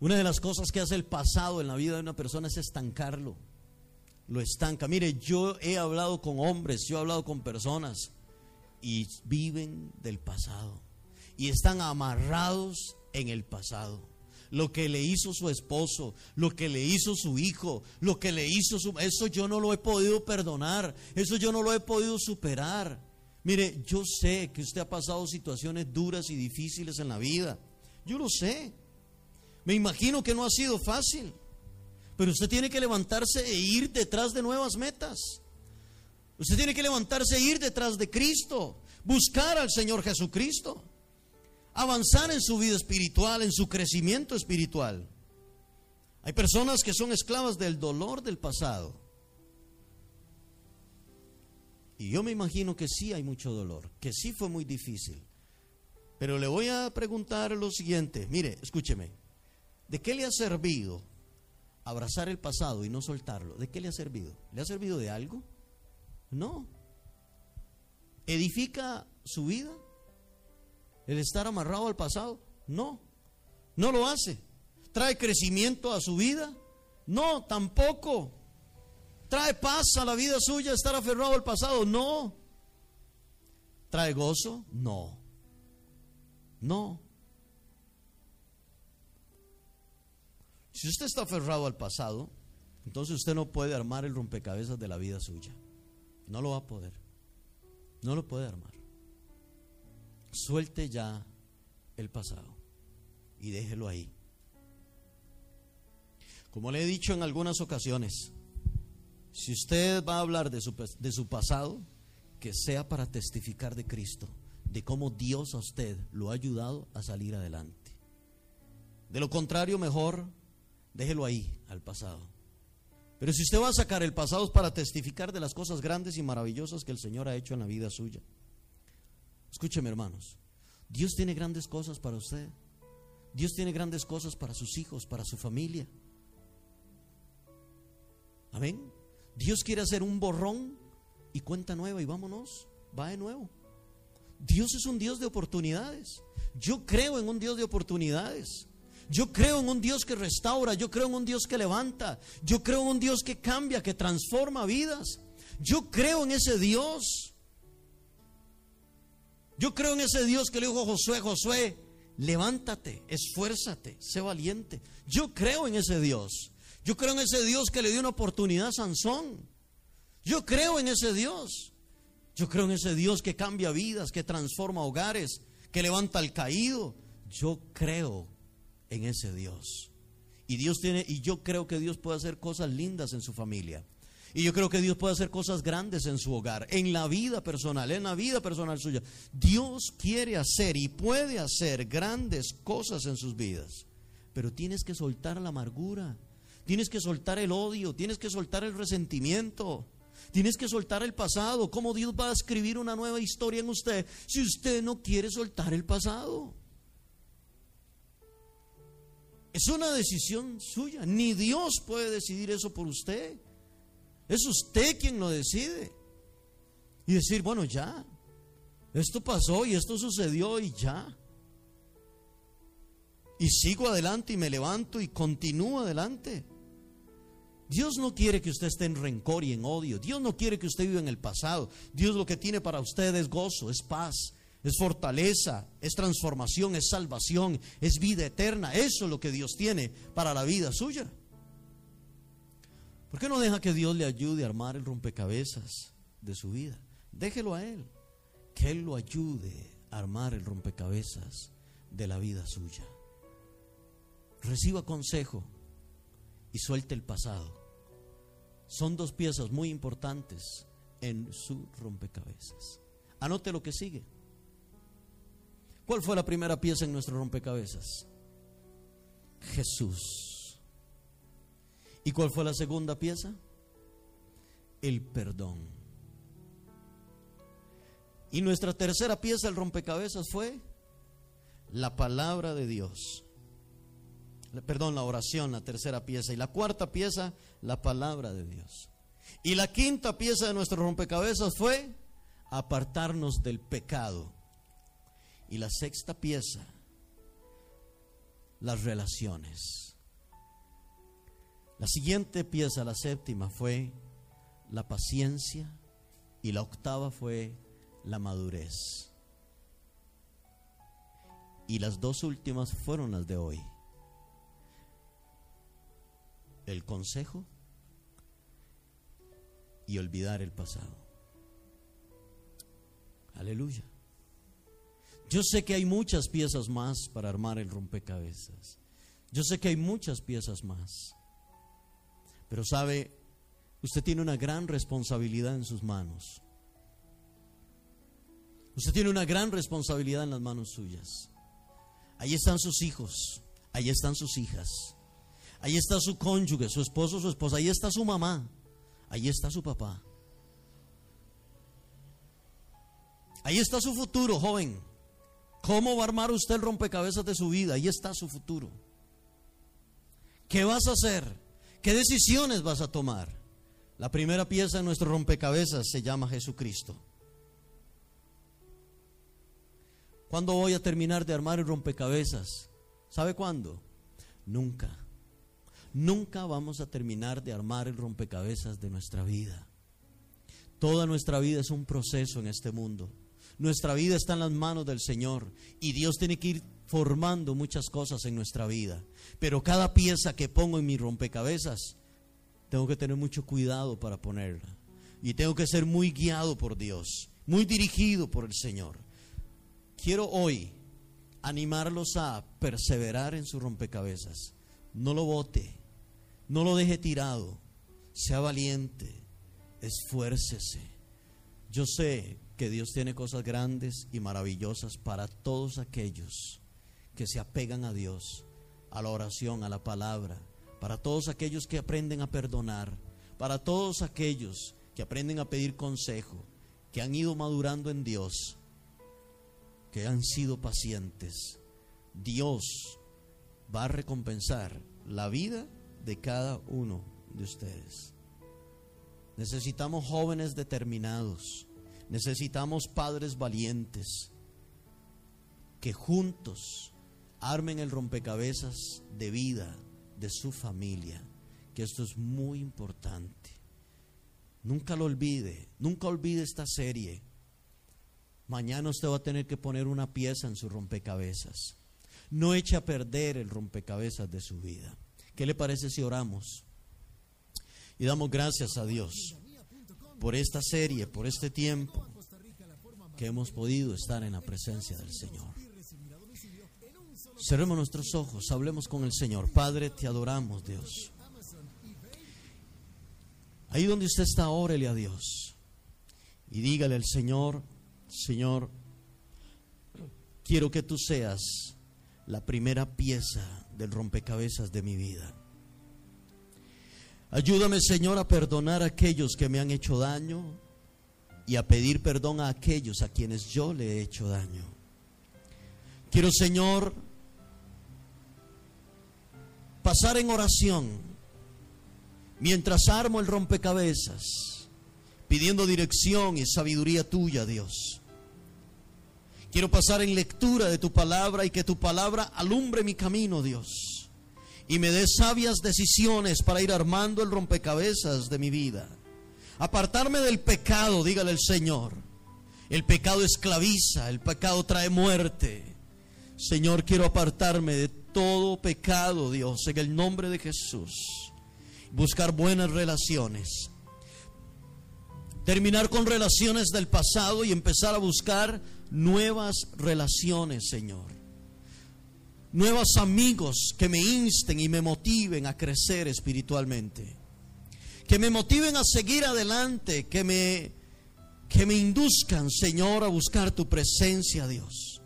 Una de las cosas que hace el pasado en la vida de una persona es estancarlo. Lo estanca. Mire, yo he hablado con hombres, yo he hablado con personas y viven del pasado. Y están amarrados en el pasado. Lo que le hizo su esposo, lo que le hizo su hijo, lo que le hizo su... Eso yo no lo he podido perdonar, eso yo no lo he podido superar. Mire, yo sé que usted ha pasado situaciones duras y difíciles en la vida. Yo lo sé. Me imagino que no ha sido fácil, pero usted tiene que levantarse e ir detrás de nuevas metas. Usted tiene que levantarse e ir detrás de Cristo, buscar al Señor Jesucristo, avanzar en su vida espiritual, en su crecimiento espiritual. Hay personas que son esclavas del dolor del pasado. Y yo me imagino que sí hay mucho dolor, que sí fue muy difícil. Pero le voy a preguntar lo siguiente, mire, escúcheme. ¿De qué le ha servido abrazar el pasado y no soltarlo? ¿De qué le ha servido? ¿Le ha servido de algo? No. ¿Edifica su vida? ¿El estar amarrado al pasado? No. No lo hace. ¿Trae crecimiento a su vida? No, tampoco. ¿Trae paz a la vida suya estar aferrado al pasado? No. ¿Trae gozo? No. No. Si usted está aferrado al pasado, entonces usted no puede armar el rompecabezas de la vida suya. No lo va a poder. No lo puede armar. Suelte ya el pasado y déjelo ahí. Como le he dicho en algunas ocasiones, si usted va a hablar de su, de su pasado, que sea para testificar de Cristo, de cómo Dios a usted lo ha ayudado a salir adelante. De lo contrario, mejor déjelo ahí, al pasado. Pero si usted va a sacar el pasado es para testificar de las cosas grandes y maravillosas que el Señor ha hecho en la vida suya. Escúcheme, hermanos. Dios tiene grandes cosas para usted. Dios tiene grandes cosas para sus hijos, para su familia. Amén. Dios quiere hacer un borrón y cuenta nueva y vámonos, va de nuevo. Dios es un Dios de oportunidades. Yo creo en un Dios de oportunidades. Yo creo en un Dios que restaura, yo creo en un Dios que levanta, yo creo en un Dios que cambia, que transforma vidas. Yo creo en ese Dios. Yo creo en ese Dios que le dijo a Josué, Josué, levántate, esfuérzate, sé valiente. Yo creo en ese Dios. Yo creo en ese Dios que le dio una oportunidad a Sansón. Yo creo en ese Dios. Yo creo en ese Dios que cambia vidas, que transforma hogares, que levanta al caído. Yo creo en ese Dios. Y Dios tiene, y yo creo que Dios puede hacer cosas lindas en su familia. Y yo creo que Dios puede hacer cosas grandes en su hogar, en la vida personal, en la vida personal suya. Dios quiere hacer y puede hacer grandes cosas en sus vidas. Pero tienes que soltar la amargura, tienes que soltar el odio, tienes que soltar el resentimiento. Tienes que soltar el pasado. ¿Cómo Dios va a escribir una nueva historia en usted si usted no quiere soltar el pasado? Es una decisión suya. Ni Dios puede decidir eso por usted. Es usted quien lo decide. Y decir, bueno, ya. Esto pasó y esto sucedió y ya. Y sigo adelante y me levanto y continúo adelante. Dios no quiere que usted esté en rencor y en odio. Dios no quiere que usted viva en el pasado. Dios lo que tiene para usted es gozo, es paz, es fortaleza, es transformación, es salvación, es vida eterna. Eso es lo que Dios tiene para la vida suya. ¿Por qué no deja que Dios le ayude a armar el rompecabezas de su vida? Déjelo a Él, que Él lo ayude a armar el rompecabezas de la vida suya. Reciba consejo y suelte el pasado. Son dos piezas muy importantes en su rompecabezas. Anote lo que sigue. ¿Cuál fue la primera pieza en nuestro rompecabezas? Jesús. ¿Y cuál fue la segunda pieza? El perdón. Y nuestra tercera pieza, el rompecabezas, fue la palabra de Dios. Perdón, la oración, la tercera pieza. Y la cuarta pieza, la palabra de Dios. Y la quinta pieza de nuestro rompecabezas fue apartarnos del pecado. Y la sexta pieza, las relaciones. La siguiente pieza, la séptima, fue la paciencia y la octava fue la madurez. Y las dos últimas fueron las de hoy. El consejo y olvidar el pasado. Aleluya. Yo sé que hay muchas piezas más para armar el rompecabezas. Yo sé que hay muchas piezas más. Pero sabe, usted tiene una gran responsabilidad en sus manos. Usted tiene una gran responsabilidad en las manos suyas. Ahí están sus hijos, ahí están sus hijas, ahí está su cónyuge, su esposo, su esposa, ahí está su mamá, ahí está su papá. Ahí está su futuro, joven. ¿Cómo va a armar usted el rompecabezas de su vida? Ahí está su futuro. ¿Qué vas a hacer? ¿Qué decisiones vas a tomar? La primera pieza de nuestro rompecabezas se llama Jesucristo. ¿Cuándo voy a terminar de armar el rompecabezas? ¿Sabe cuándo? Nunca. Nunca vamos a terminar de armar el rompecabezas de nuestra vida. Toda nuestra vida es un proceso en este mundo. Nuestra vida está en las manos del Señor y Dios tiene que ir formando muchas cosas en nuestra vida. Pero cada pieza que pongo en mi rompecabezas, tengo que tener mucho cuidado para ponerla. Y tengo que ser muy guiado por Dios, muy dirigido por el Señor. Quiero hoy animarlos a perseverar en su rompecabezas. No lo bote, no lo deje tirado. Sea valiente, esfuércese. Yo sé que Dios tiene cosas grandes y maravillosas para todos aquellos que se apegan a Dios, a la oración, a la palabra, para todos aquellos que aprenden a perdonar, para todos aquellos que aprenden a pedir consejo, que han ido madurando en Dios, que han sido pacientes. Dios va a recompensar la vida de cada uno de ustedes. Necesitamos jóvenes determinados Necesitamos padres valientes que juntos armen el rompecabezas de vida de su familia, que esto es muy importante. Nunca lo olvide, nunca olvide esta serie. Mañana usted va a tener que poner una pieza en su rompecabezas. No eche a perder el rompecabezas de su vida. ¿Qué le parece si oramos? Y damos gracias a Dios por esta serie, por este tiempo que hemos podido estar en la presencia del Señor. Cerremos nuestros ojos, hablemos con el Señor. Padre, te adoramos, Dios. Ahí donde usted está, órele a Dios y dígale al Señor, Señor, quiero que tú seas la primera pieza del rompecabezas de mi vida. Ayúdame, Señor, a perdonar a aquellos que me han hecho daño y a pedir perdón a aquellos a quienes yo le he hecho daño. Quiero, Señor, pasar en oración mientras armo el rompecabezas, pidiendo dirección y sabiduría tuya, Dios. Quiero pasar en lectura de tu palabra y que tu palabra alumbre mi camino, Dios y me dé sabias decisiones para ir armando el rompecabezas de mi vida. Apartarme del pecado, dígale el Señor. El pecado esclaviza, el pecado trae muerte. Señor, quiero apartarme de todo pecado, Dios, en el nombre de Jesús. buscar buenas relaciones. Terminar con relaciones del pasado y empezar a buscar nuevas relaciones, Señor. Nuevos amigos que me insten y me motiven a crecer espiritualmente. Que me motiven a seguir adelante, que me que me induzcan, Señor, a buscar tu presencia, Dios.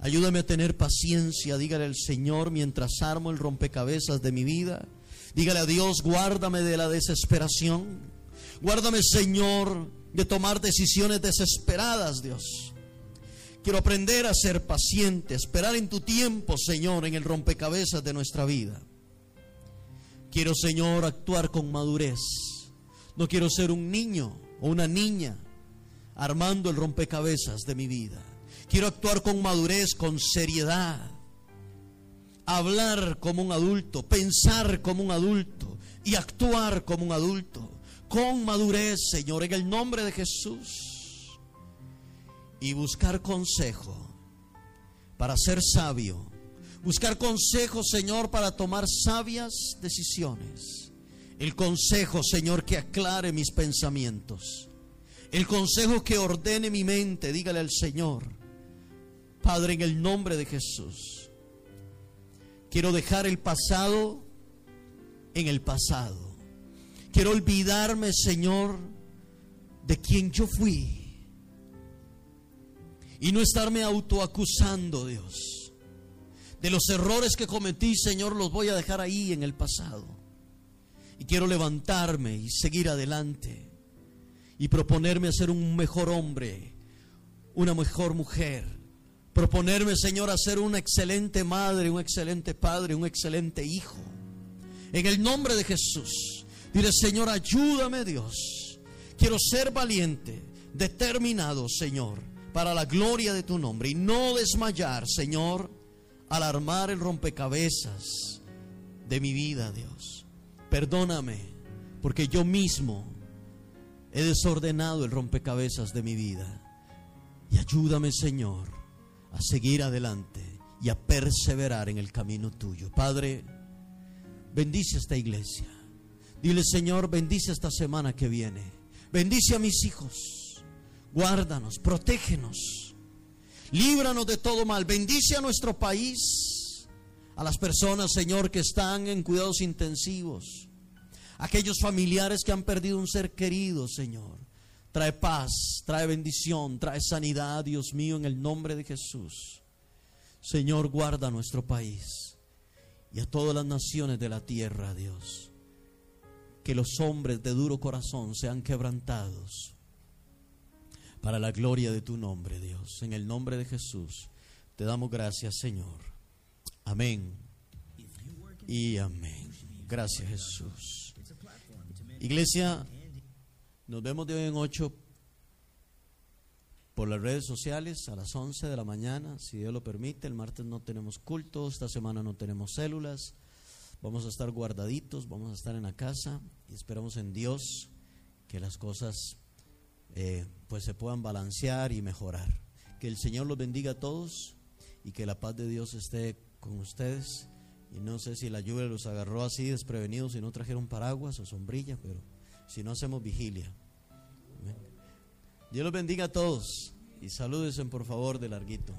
Ayúdame a tener paciencia, dígale al Señor mientras armo el rompecabezas de mi vida. Dígale a Dios, guárdame de la desesperación. Guárdame, Señor, de tomar decisiones desesperadas, Dios. Quiero aprender a ser paciente, esperar en tu tiempo, Señor, en el rompecabezas de nuestra vida. Quiero, Señor, actuar con madurez. No quiero ser un niño o una niña armando el rompecabezas de mi vida. Quiero actuar con madurez, con seriedad. Hablar como un adulto, pensar como un adulto y actuar como un adulto. Con madurez, Señor, en el nombre de Jesús. Y buscar consejo para ser sabio. Buscar consejo, Señor, para tomar sabias decisiones. El consejo, Señor, que aclare mis pensamientos el consejo que ordene mi mente, dígale al Señor, Padre, en el nombre de Jesús, quiero dejar el pasado en el pasado. Quiero olvidarme, Señor, de quien yo fui. Y no estarme autoacusando, Dios. De los errores que cometí, Señor, los voy a dejar ahí en el pasado. Y quiero levantarme y seguir adelante y proponerme a ser un mejor hombre, una mejor mujer. Proponerme, Señor, a ser una excelente madre, un excelente padre, un excelente hijo. En el nombre de Jesús. Dile, Señor, ayúdame Dios. Quiero ser valiente, determinado, Señor, para la gloria de tu nombre. Y no desmayar, Señor, al armar el rompecabezas de mi vida, Dios. Perdóname, porque yo mismo He desordenado el rompecabezas de mi vida. Y ayúdame, Señor, a seguir adelante y a perseverar en el camino tuyo. Padre, bendice esta iglesia. Dile, Señor, bendice esta semana que viene. Bendice a mis hijos. Guárdanos, protégenos. Líbranos de todo mal. Bendice a nuestro país. A las personas, Señor, que están en cuidados intensivos aquellos familiares que han perdido un ser querido, Señor. Trae paz, trae bendición, trae sanidad, Dios mío, en el nombre de Jesús. Señor, guarda nuestro país y a todas las naciones de la tierra, Dios. Que los hombres de duro corazón sean quebrantados para la gloria de tu nombre, Dios. En el nombre de Jesús te damos gracias, Señor. Amén. Y amén. Gracias, Jesús. Iglesia, nos vemos de hoy en 8 por las redes sociales a las 11 de la mañana, si Dios lo permite. El martes no tenemos culto, esta semana no tenemos células. Vamos a estar guardaditos, vamos a estar en la casa y esperamos en Dios que las cosas eh, pues se puedan balancear y mejorar. Que el Señor los bendiga a todos y que la paz de Dios esté con ustedes. Y no sé si la lluvia los agarró así desprevenidos y no trajeron paraguas o sombrilla, pero si no hacemos vigilia. Dios los bendiga a todos y salúdense por favor de larguito.